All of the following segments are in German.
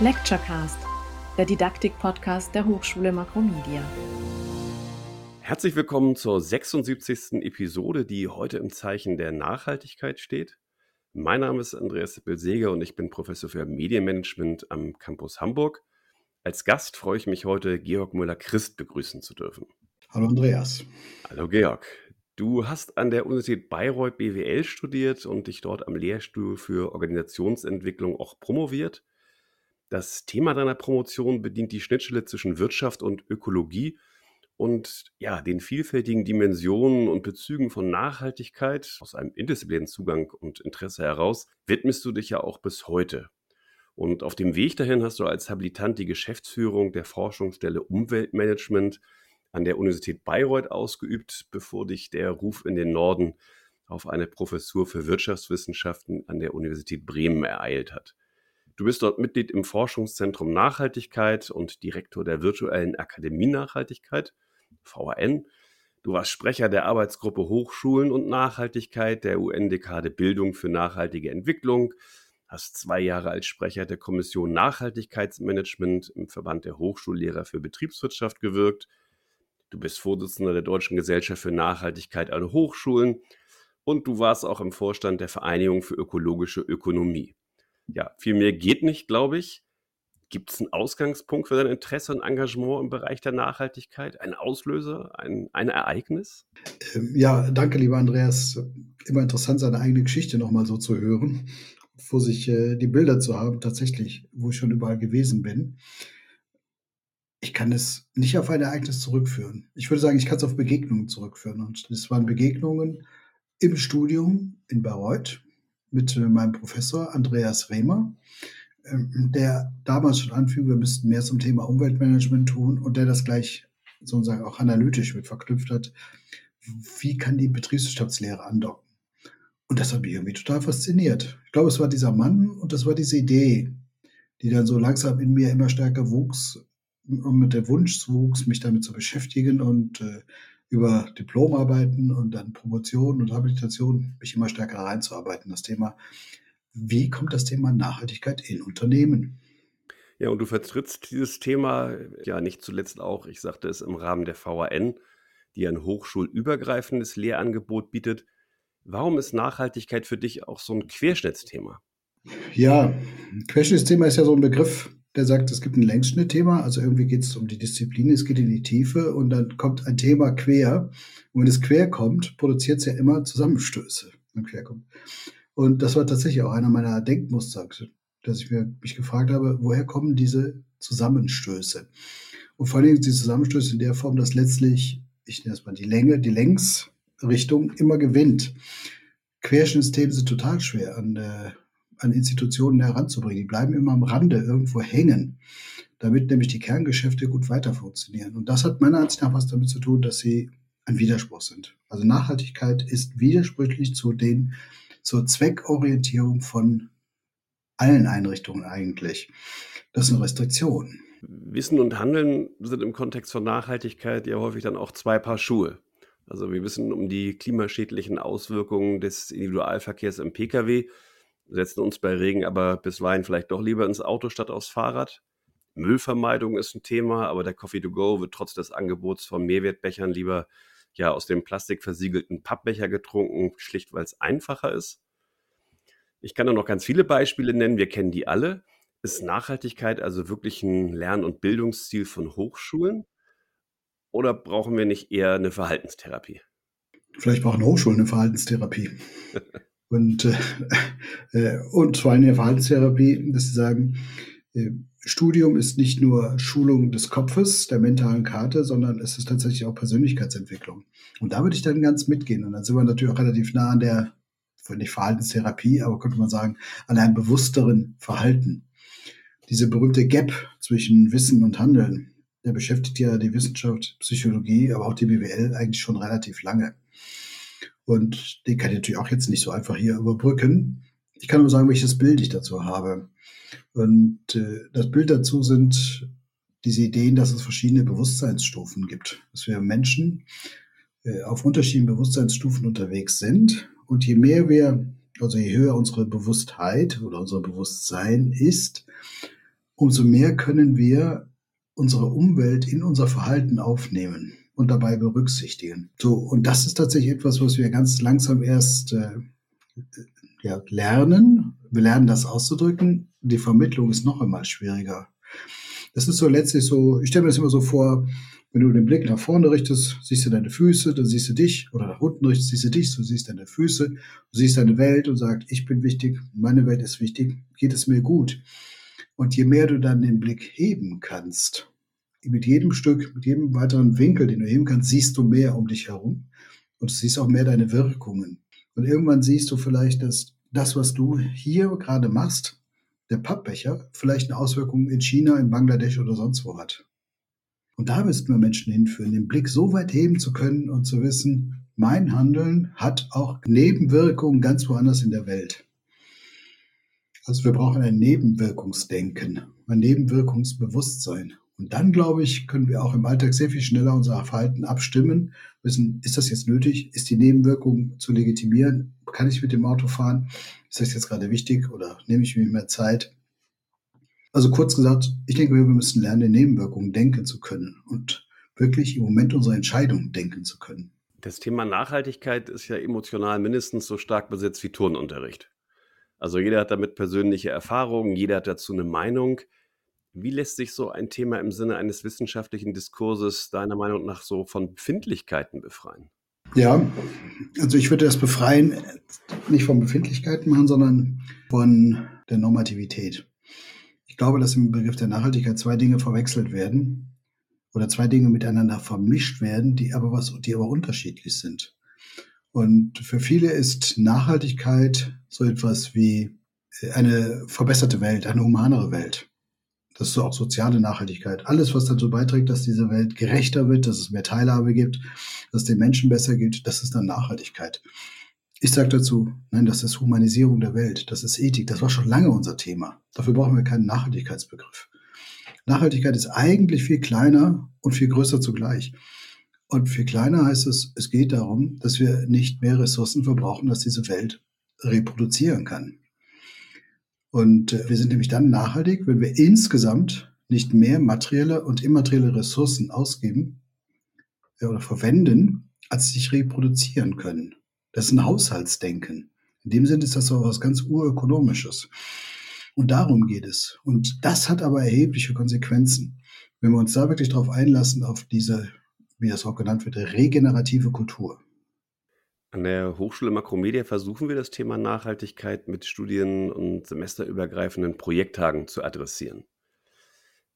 Lecturecast, der Didaktik-Podcast der Hochschule Makromedia. Herzlich willkommen zur 76. Episode, die heute im Zeichen der Nachhaltigkeit steht. Mein Name ist Andreas Sippel-Seger und ich bin Professor für Medienmanagement am Campus Hamburg. Als Gast freue ich mich heute, Georg Müller-Christ begrüßen zu dürfen. Hallo Andreas. Hallo Georg. Du hast an der Universität Bayreuth BWL studiert und dich dort am Lehrstuhl für Organisationsentwicklung auch promoviert. Das Thema deiner Promotion bedient die Schnittstelle zwischen Wirtschaft und Ökologie und ja, den vielfältigen Dimensionen und Bezügen von Nachhaltigkeit aus einem interdisziplinären Zugang und Interesse heraus widmest du dich ja auch bis heute. Und auf dem Weg dahin hast du als Habilitant die Geschäftsführung der Forschungsstelle Umweltmanagement an der Universität Bayreuth ausgeübt, bevor dich der Ruf in den Norden auf eine Professur für Wirtschaftswissenschaften an der Universität Bremen ereilt hat. Du bist dort Mitglied im Forschungszentrum Nachhaltigkeit und Direktor der virtuellen Akademie Nachhaltigkeit, VAN. Du warst Sprecher der Arbeitsgruppe Hochschulen und Nachhaltigkeit der UN-Dekade Bildung für nachhaltige Entwicklung, hast zwei Jahre als Sprecher der Kommission Nachhaltigkeitsmanagement im Verband der Hochschullehrer für Betriebswirtschaft gewirkt. Du bist Vorsitzender der Deutschen Gesellschaft für Nachhaltigkeit an Hochschulen und du warst auch im Vorstand der Vereinigung für ökologische Ökonomie ja, viel mehr geht nicht, glaube ich. Gibt es einen Ausgangspunkt für dein Interesse und Engagement im Bereich der Nachhaltigkeit? Ein Auslöser, ein, ein Ereignis? Ähm, ja, danke, lieber Andreas. Immer interessant, seine eigene Geschichte nochmal so zu hören, vor sich äh, die Bilder zu haben, tatsächlich, wo ich schon überall gewesen bin. Ich kann es nicht auf ein Ereignis zurückführen. Ich würde sagen, ich kann es auf Begegnungen zurückführen. Und es waren Begegnungen im Studium in Bayreuth mit äh, meinem Professor Andreas Rehmer, ähm, der damals schon anfing, wir müssten mehr zum Thema Umweltmanagement tun und der das gleich sozusagen auch analytisch mit verknüpft hat. Wie kann die Betriebswirtschaftslehre andocken? Und das hat mich irgendwie total fasziniert. Ich glaube, es war dieser Mann und das war diese Idee, die dann so langsam in mir immer stärker wuchs und mit dem Wunsch wuchs, mich damit zu beschäftigen und äh, über Diplomarbeiten und dann Promotion und Habilitation mich immer stärker reinzuarbeiten. Das Thema, wie kommt das Thema Nachhaltigkeit in Unternehmen? Ja, und du vertrittst dieses Thema ja nicht zuletzt auch, ich sagte es im Rahmen der VAN, die ein hochschulübergreifendes Lehrangebot bietet. Warum ist Nachhaltigkeit für dich auch so ein Querschnittsthema? Ja, Querschnittsthema ist ja so ein Begriff, der sagt, es gibt ein Längsschnittthema, also irgendwie geht es um die Disziplin, es geht in die Tiefe und dann kommt ein Thema quer. Und wenn es quer kommt, produziert es ja immer Zusammenstöße, wenn quer kommt. Und das war tatsächlich auch einer meiner Denkmuster, dass ich mir, mich gefragt habe, woher kommen diese Zusammenstöße? Und vor allem die Zusammenstöße in der Form, dass letztlich, ich nenne es mal die Länge, die Längsrichtung immer gewinnt. Querschnittsthemen sind total schwer an der an Institutionen heranzubringen. Die bleiben immer am Rande irgendwo hängen, damit nämlich die Kerngeschäfte gut weiter funktionieren. Und das hat meiner Ansicht nach was damit zu tun, dass sie ein Widerspruch sind. Also Nachhaltigkeit ist widersprüchlich zu den, zur Zweckorientierung von allen Einrichtungen eigentlich. Das ist eine Restriktion. Wissen und Handeln sind im Kontext von Nachhaltigkeit ja häufig dann auch zwei Paar Schuhe. Also wir wissen um die klimaschädlichen Auswirkungen des Individualverkehrs im Pkw setzen uns bei Regen aber bisweilen vielleicht doch lieber ins Auto statt aufs Fahrrad. Müllvermeidung ist ein Thema, aber der Coffee to go wird trotz des Angebots von Mehrwertbechern lieber ja aus dem plastikversiegelten Pappbecher getrunken, schlicht weil es einfacher ist. Ich kann da noch ganz viele Beispiele nennen, wir kennen die alle. Ist Nachhaltigkeit also wirklich ein Lern- und Bildungsziel von Hochschulen? Oder brauchen wir nicht eher eine Verhaltenstherapie? Vielleicht brauchen Hochschulen eine Verhaltenstherapie. Und, äh, äh, und vor allem in der Verhaltenstherapie, dass sie sagen, äh, Studium ist nicht nur Schulung des Kopfes, der mentalen Karte, sondern es ist tatsächlich auch Persönlichkeitsentwicklung. Und da würde ich dann ganz mitgehen. Und dann sind wir natürlich auch relativ nah an der, nicht Verhaltenstherapie, aber könnte man sagen, an einem bewussteren Verhalten. Diese berühmte Gap zwischen Wissen und Handeln, der beschäftigt ja die Wissenschaft, Psychologie, aber auch die BWL eigentlich schon relativ lange. Und den kann ich natürlich auch jetzt nicht so einfach hier überbrücken. Ich kann nur sagen, welches Bild ich dazu habe. Und äh, das Bild dazu sind diese Ideen, dass es verschiedene Bewusstseinsstufen gibt. Dass wir Menschen äh, auf unterschiedlichen Bewusstseinsstufen unterwegs sind. Und je mehr wir, also je höher unsere Bewusstheit oder unser Bewusstsein ist, umso mehr können wir unsere Umwelt in unser Verhalten aufnehmen und dabei berücksichtigen. So, und das ist tatsächlich etwas, was wir ganz langsam erst äh, ja, lernen. Wir lernen das auszudrücken. Die Vermittlung ist noch einmal schwieriger. Das ist so letztlich so, ich stelle mir das immer so vor, wenn du den Blick nach vorne richtest, siehst du deine Füße, dann siehst du dich, oder nach unten richtest, siehst du dich, du siehst deine Füße, du siehst deine Welt und sagst, ich bin wichtig, meine Welt ist wichtig, geht es mir gut. Und je mehr du dann den Blick heben kannst, mit jedem Stück, mit jedem weiteren Winkel, den du heben kannst, siehst du mehr um dich herum und du siehst auch mehr deine Wirkungen. Und irgendwann siehst du vielleicht, dass das, was du hier gerade machst, der Pappbecher, vielleicht eine Auswirkung in China, in Bangladesch oder sonst wo hat. Und da müssten wir Menschen hinführen, den Blick so weit heben zu können und zu wissen, mein Handeln hat auch Nebenwirkungen ganz woanders in der Welt. Also wir brauchen ein Nebenwirkungsdenken, ein Nebenwirkungsbewusstsein. Und dann, glaube ich, können wir auch im Alltag sehr viel schneller unser Verhalten abstimmen, wissen, ist das jetzt nötig? Ist die Nebenwirkung zu legitimieren? Kann ich mit dem Auto fahren? Ist das jetzt gerade wichtig oder nehme ich mir mehr Zeit? Also kurz gesagt, ich denke, wir müssen lernen, in Nebenwirkungen denken zu können und wirklich im Moment unserer Entscheidungen denken zu können. Das Thema Nachhaltigkeit ist ja emotional mindestens so stark besetzt wie Turnunterricht. Also jeder hat damit persönliche Erfahrungen, jeder hat dazu eine Meinung. Wie lässt sich so ein Thema im Sinne eines wissenschaftlichen Diskurses deiner Meinung nach so von Befindlichkeiten befreien? Ja, also ich würde das Befreien nicht von Befindlichkeiten machen, sondern von der Normativität. Ich glaube, dass im Begriff der Nachhaltigkeit zwei Dinge verwechselt werden oder zwei Dinge miteinander vermischt werden, die aber was, die aber unterschiedlich sind. Und für viele ist Nachhaltigkeit so etwas wie eine verbesserte Welt, eine humanere Welt. Das ist auch soziale Nachhaltigkeit. Alles, was dazu beiträgt, dass diese Welt gerechter wird, dass es mehr Teilhabe gibt, dass es den Menschen besser geht, das ist dann Nachhaltigkeit. Ich sage dazu, nein, das ist Humanisierung der Welt, das ist Ethik, das war schon lange unser Thema. Dafür brauchen wir keinen Nachhaltigkeitsbegriff. Nachhaltigkeit ist eigentlich viel kleiner und viel größer zugleich. Und viel kleiner heißt es, es geht darum, dass wir nicht mehr Ressourcen verbrauchen, dass diese Welt reproduzieren kann. Und äh, wir sind nämlich dann nachhaltig, wenn wir insgesamt nicht mehr materielle und immaterielle Ressourcen ausgeben oder verwenden, als sich reproduzieren können. Das ist ein Haushaltsdenken. In dem Sinne ist das auch was ganz urökonomisches. Und darum geht es. Und das hat aber erhebliche Konsequenzen. Wenn wir uns da wirklich darauf einlassen, auf diese, wie das auch genannt wird, regenerative Kultur. An der Hochschule Makromedia versuchen wir das Thema Nachhaltigkeit mit Studien- und semesterübergreifenden Projekttagen zu adressieren.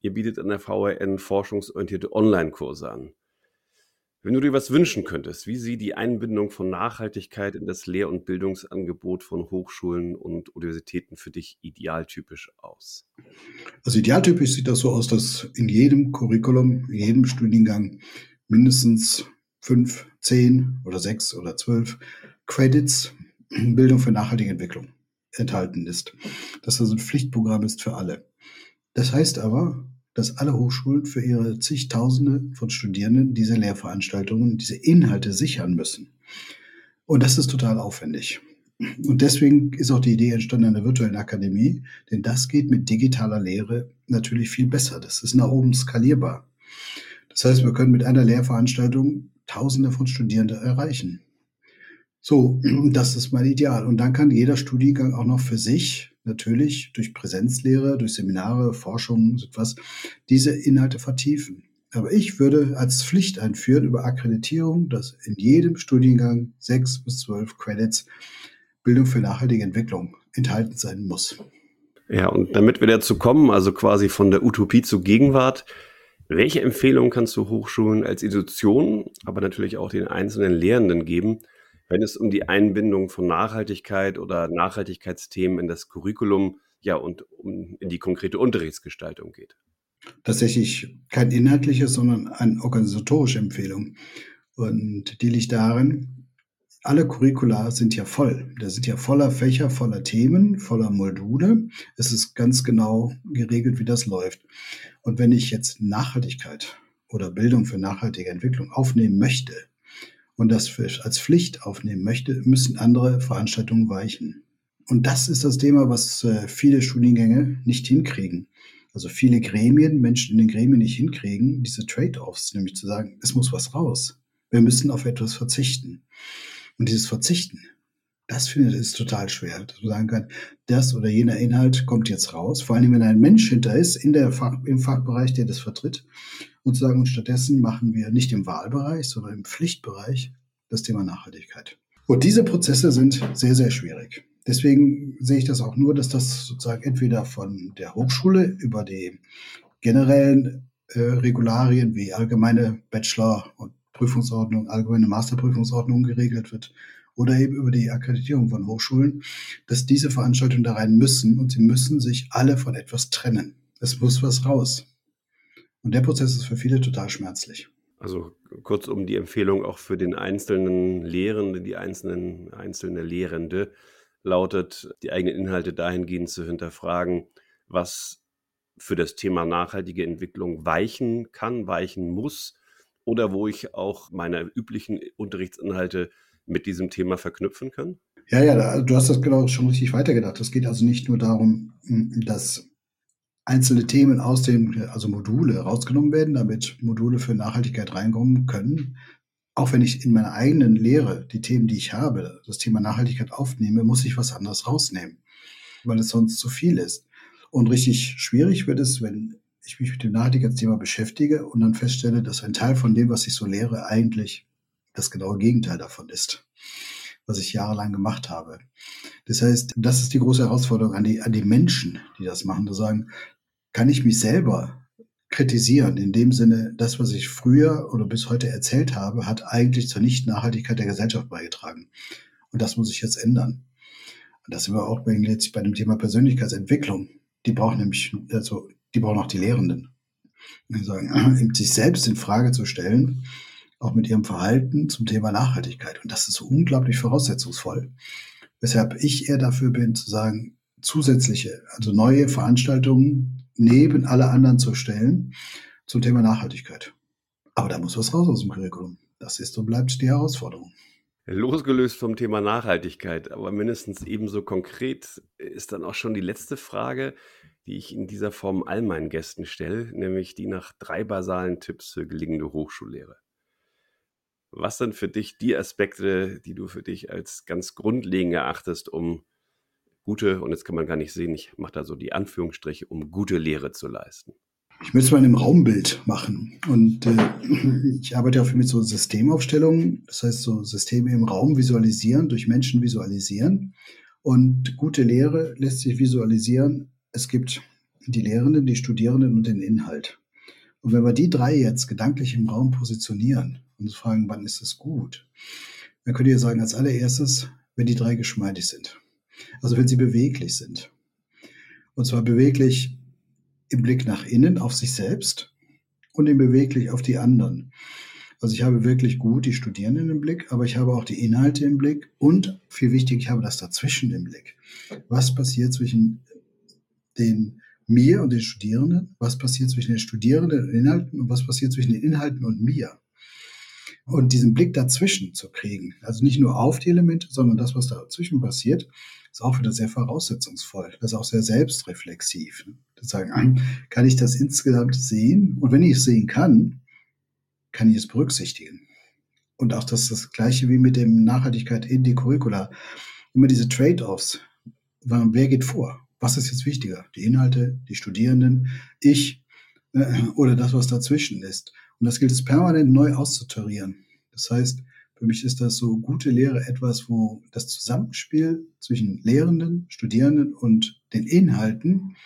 Ihr bietet an der VRN forschungsorientierte Online-Kurse an. Wenn du dir was wünschen könntest, wie sieht die Einbindung von Nachhaltigkeit in das Lehr- und Bildungsangebot von Hochschulen und Universitäten für dich idealtypisch aus? Also idealtypisch sieht das so aus, dass in jedem Curriculum, in jedem Studiengang mindestens fünf, zehn oder sechs oder zwölf Credits Bildung für nachhaltige Entwicklung enthalten ist. Dass das ein Pflichtprogramm ist für alle. Das heißt aber, dass alle Hochschulen für ihre zigtausende von Studierenden diese Lehrveranstaltungen, diese Inhalte sichern müssen. Und das ist total aufwendig. Und deswegen ist auch die Idee entstanden einer virtuellen Akademie, denn das geht mit digitaler Lehre natürlich viel besser. Das ist nach oben skalierbar. Das heißt, wir können mit einer Lehrveranstaltung Tausende von Studierenden erreichen. So, das ist mein Ideal. Und dann kann jeder Studiengang auch noch für sich natürlich durch Präsenzlehre, durch Seminare, Forschung, etwas, diese Inhalte vertiefen. Aber ich würde als Pflicht einführen über Akkreditierung, dass in jedem Studiengang sechs bis zwölf Credits Bildung für nachhaltige Entwicklung enthalten sein muss. Ja, und damit wir dazu kommen, also quasi von der Utopie zur Gegenwart, welche Empfehlungen kannst du Hochschulen als Institution, aber natürlich auch den einzelnen Lehrenden geben, wenn es um die Einbindung von Nachhaltigkeit oder Nachhaltigkeitsthemen in das Curriculum, ja, und um in die konkrete Unterrichtsgestaltung geht? Tatsächlich kein inhaltliches, sondern eine organisatorische Empfehlung. Und die liegt darin, alle Curricula sind ja voll. Da sind ja voller Fächer, voller Themen, voller Module. Es ist ganz genau geregelt, wie das läuft. Und wenn ich jetzt Nachhaltigkeit oder Bildung für nachhaltige Entwicklung aufnehmen möchte und das als Pflicht aufnehmen möchte, müssen andere Veranstaltungen weichen. Und das ist das Thema, was äh, viele Studiengänge nicht hinkriegen. also viele Gremien, Menschen in den Gremien nicht hinkriegen, diese Trade-offs, nämlich zu sagen, es muss was raus. Wir müssen auf etwas verzichten. Und dieses Verzichten, das finde ich total schwer, dass man sagen kann, das oder jener Inhalt kommt jetzt raus. Vor allem, wenn ein Mensch hinter ist, in der Fach, im Fachbereich, der das vertritt, und zu sagen, und stattdessen machen wir nicht im Wahlbereich, sondern im Pflichtbereich das Thema Nachhaltigkeit. Und diese Prozesse sind sehr, sehr schwierig. Deswegen sehe ich das auch nur, dass das sozusagen entweder von der Hochschule über die generellen äh, Regularien wie allgemeine Bachelor- und Prüfungsordnung, allgemeine Masterprüfungsordnung geregelt wird oder eben über die Akkreditierung von Hochschulen, dass diese Veranstaltungen da rein müssen und sie müssen sich alle von etwas trennen. Es muss was raus. Und der Prozess ist für viele total schmerzlich. Also kurz um die Empfehlung auch für den einzelnen Lehrenden, die einzelnen einzelne Lehrende lautet, die eigenen Inhalte dahingehend zu hinterfragen, was für das Thema nachhaltige Entwicklung weichen kann, weichen muss oder wo ich auch meine üblichen Unterrichtsinhalte mit diesem Thema verknüpfen kann? Ja, ja, du hast das genau schon richtig weitergedacht. Es geht also nicht nur darum, dass einzelne Themen aus den, also Module rausgenommen werden, damit Module für Nachhaltigkeit reinkommen können. Auch wenn ich in meiner eigenen Lehre die Themen, die ich habe, das Thema Nachhaltigkeit aufnehme, muss ich was anderes rausnehmen, weil es sonst zu viel ist. Und richtig schwierig wird es, wenn ich mich mit dem Nachhaltigkeitsthema beschäftige und dann feststelle, dass ein Teil von dem, was ich so lehre, eigentlich das genaue Gegenteil davon ist, was ich jahrelang gemacht habe. Das heißt, das ist die große Herausforderung an die, an die Menschen, die das machen, zu sagen, kann ich mich selber kritisieren, in dem Sinne, das, was ich früher oder bis heute erzählt habe, hat eigentlich zur Nicht-Nachhaltigkeit der Gesellschaft beigetragen. Und das muss ich jetzt ändern. Und das sind wir auch bei, dem Thema Persönlichkeitsentwicklung. Die brauchen nämlich, also, die brauchen auch die Lehrenden. Sagen, sich selbst in Frage zu stellen, auch mit ihrem Verhalten zum Thema Nachhaltigkeit. Und das ist so unglaublich voraussetzungsvoll. Weshalb ich eher dafür bin, zu sagen, zusätzliche, also neue Veranstaltungen neben alle anderen zu stellen zum Thema Nachhaltigkeit. Aber da muss was raus aus dem Curriculum. Das ist und bleibt die Herausforderung. Losgelöst vom Thema Nachhaltigkeit, aber mindestens ebenso konkret ist dann auch schon die letzte Frage, die ich in dieser Form all meinen Gästen stelle, nämlich die nach drei basalen Tipps für gelingende Hochschullehre. Was sind für dich die Aspekte, die du für dich als ganz grundlegend erachtest, um gute, und jetzt kann man gar nicht sehen, ich mache da so die Anführungsstriche, um gute Lehre zu leisten? Ich will es mal in einem Raumbild machen. Und äh, ich arbeite auch mit so Systemaufstellungen, das heißt so Systeme im Raum visualisieren, durch Menschen visualisieren. Und gute Lehre lässt sich visualisieren. Es gibt die Lehrenden, die Studierenden und den Inhalt. Und wenn wir die drei jetzt gedanklich im Raum positionieren, und uns fragen, wann ist es gut? Dann könnt ihr sagen, als allererstes, wenn die drei geschmeidig sind. Also wenn sie beweglich sind. Und zwar beweglich im Blick nach innen auf sich selbst und im beweglich auf die anderen. Also ich habe wirklich gut die Studierenden im Blick, aber ich habe auch die Inhalte im Blick und viel wichtig, ich habe das dazwischen im Blick. Was passiert zwischen den mir und den Studierenden? Was passiert zwischen den Studierenden und Inhalten und was passiert zwischen den Inhalten und mir? Und diesen Blick dazwischen zu kriegen, also nicht nur auf die Elemente, sondern das, was dazwischen passiert, ist auch wieder sehr voraussetzungsvoll. Das ist auch sehr selbstreflexiv. Das sagen, kann ich das insgesamt sehen? Und wenn ich es sehen kann, kann ich es berücksichtigen. Und auch das ist das Gleiche wie mit dem Nachhaltigkeit in die Curricula. Immer diese Trade-offs. Wer geht vor? Was ist jetzt wichtiger? Die Inhalte, die Studierenden, ich äh, oder das, was dazwischen ist? Und das gilt es permanent neu auszutarieren. Das heißt, für mich ist das so gute Lehre etwas, wo das Zusammenspiel zwischen Lehrenden, Studierenden und den Inhalten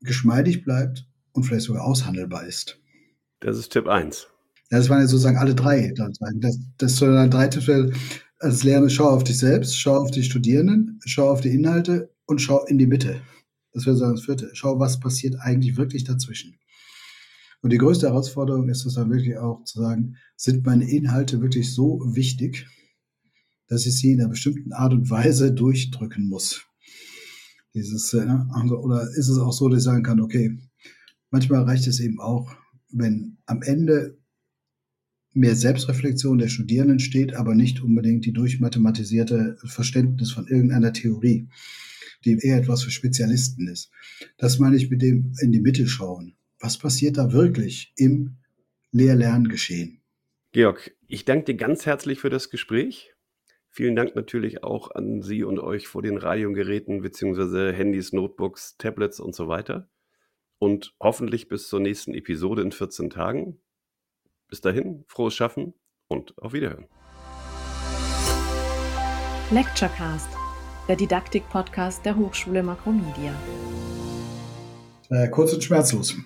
geschmeidig bleibt und vielleicht sogar aushandelbar ist. Das ist Tipp 1. Ja, das waren ja sozusagen alle drei. Das, das soll dann drei Tipps als Lehrer, schau auf dich selbst, schau auf die Studierenden, schau auf die Inhalte und schau in die Mitte. Das wäre so das vierte. Schau, was passiert eigentlich wirklich dazwischen. Und die größte Herausforderung ist es dann wirklich auch zu sagen, sind meine Inhalte wirklich so wichtig, dass ich sie in einer bestimmten Art und Weise durchdrücken muss. Dieses, äh, also, oder ist es auch so, dass ich sagen kann, okay, manchmal reicht es eben auch, wenn am Ende mehr Selbstreflexion der Studierenden steht, aber nicht unbedingt die durchmathematisierte Verständnis von irgendeiner Theorie. Die eher etwas für Spezialisten ist. Das meine ich mit dem in die Mitte schauen. Was passiert da wirklich im Lehr-Lerngeschehen? Georg, ich danke dir ganz herzlich für das Gespräch. Vielen Dank natürlich auch an Sie und euch vor den Radiogeräten bzw. Handys, Notebooks, Tablets und so weiter. Und hoffentlich bis zur nächsten Episode in 14 Tagen. Bis dahin, frohes Schaffen und auf Wiederhören. Lecturecast, der Didaktik-Podcast der Hochschule Makromedia. Äh, kurz und schmerzlos.